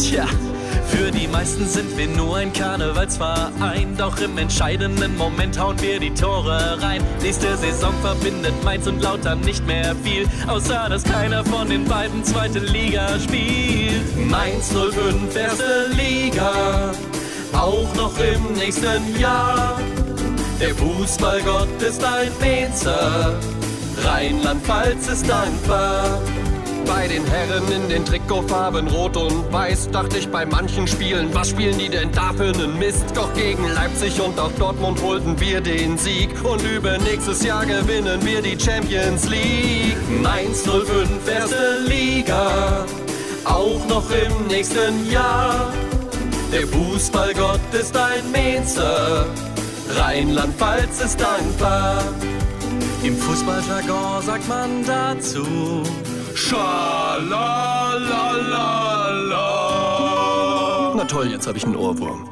Tja, für die meisten sind wir nur ein Karnevalsverein. Doch im entscheidenden Moment hauen wir die Tore rein. Nächste Saison verbindet Mainz und Lautern nicht mehr viel. Außer dass keiner von den beiden zweite Liga spielt. Mainz 05 erste Liga. Auch noch im nächsten Jahr. Der Fußballgott ist ein Mainzer. Rheinland-Pfalz ist dankbar. Bei den Herren in den Trikotfarben Rot und Weiß dachte ich bei manchen Spielen, was spielen die denn da für nen Mist? Doch gegen Leipzig und auch Dortmund holten wir den Sieg und über nächstes Jahr gewinnen wir die Champions League. Mainz 05 erste Liga, auch noch im nächsten Jahr. Der Fußballgott ist ein Mainzer, Rheinland-Pfalz ist dankbar. Im Fußballjargon sagt man dazu Schalalalala. Na toll, jetzt habe ich einen Ohrwurm.